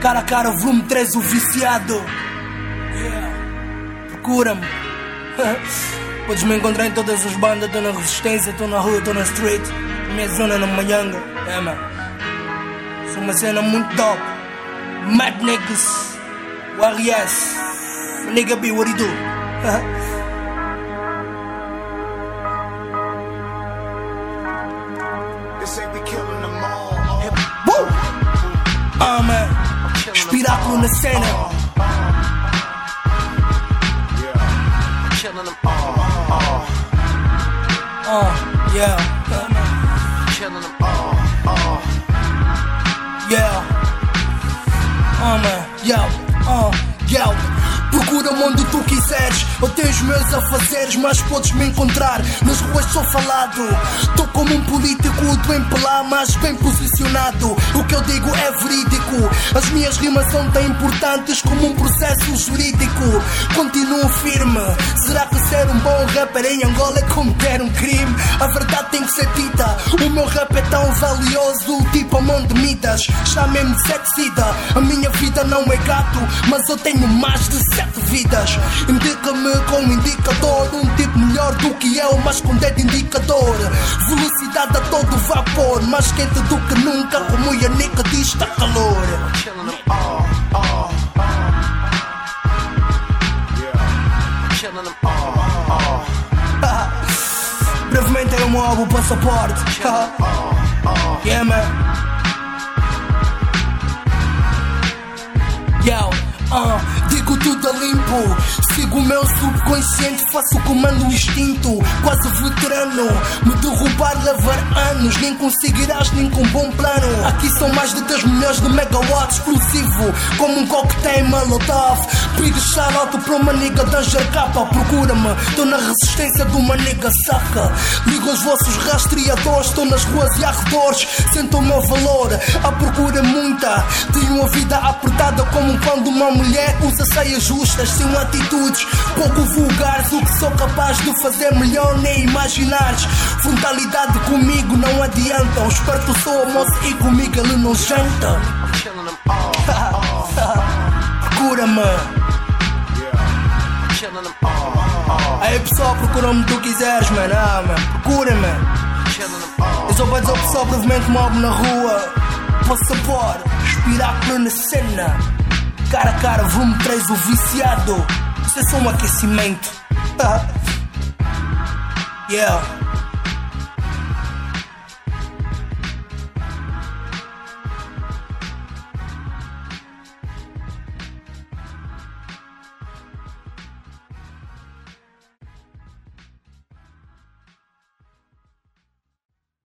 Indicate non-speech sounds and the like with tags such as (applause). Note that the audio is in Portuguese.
Cara a cara, volume 3, o viciado. Yeah. Procura-me. (laughs) Podes me encontrar em todas as bandas. Estou na resistência, estou na rua, estou na street. Minha zona é na Manhanga. É, mano. Sou uma cena muito top. Mad Niggas. O RS. Nigga B, what he do? (laughs) This ain't we killing them all. (laughs) Woo! Ah, man. Espiráculo na cena. Killing them all. Uh, yeah. Killing them all. Yeah. Oh man, yo, oh, yo. Procura-me onde tu quiseres. Eu tenho os meus afazeres, mas podes me encontrar. Nas ruas sou falado. Tô como um político, do empelar, mas bem posicionado. O que eu digo é verídico. As minhas rimas são tão importantes como um processo jurídico. Continuo firme. Será que ser um bom rapper em Angola é cometer um crime? A verdade tem que ser dita. O meu rap é tão valioso, tipo a mão de Midas. Chamem-me sexida. A minha vida não é gato, mas eu tenho mais de sete vidas. Indica-me com um indicador, um tipo melhor do que eu, mas com dedo indicador. Velocidade a todo vapor, mais quente do que nunca, como a Nica diz, está calor. Brevemente é o meu álbum passaporte. yeah, man. Yo, uh, digo tudo a limpo. Sigo o meu subconsciente, faço o comando instinto. Quase veterano, me derrubar levar anos. Nem conseguirás, nem com bom plano. Aqui são mais de 10 milhões de megawatts explosivo, como um coquetel molotov. Pido charote para uma nigga Danger capa. Procura-me, tô na resistência de uma nigga saca. Ligo os vossos rastreadores, estou nas ruas e arredores. Sinto o meu valor, a procura é muita. Tenho uma vida apertada como quando uma mulher usa saias justas, sem atitudes pouco vulgares. O que sou capaz de fazer melhor nem imaginares. Frontalidade comigo não adianta. O esperto sou o moço e comigo ele não janta. (laughs) All. Aí pessoal, procura-me tu quiseres, mano. Ah, mano, procura-me. Eu só para dizer ao pessoal brevemente mob na rua. Passaporte, espiráculo na cena. Cara a cara, volume 3, o viciado. Isso é só um aquecimento. (laughs) yeah.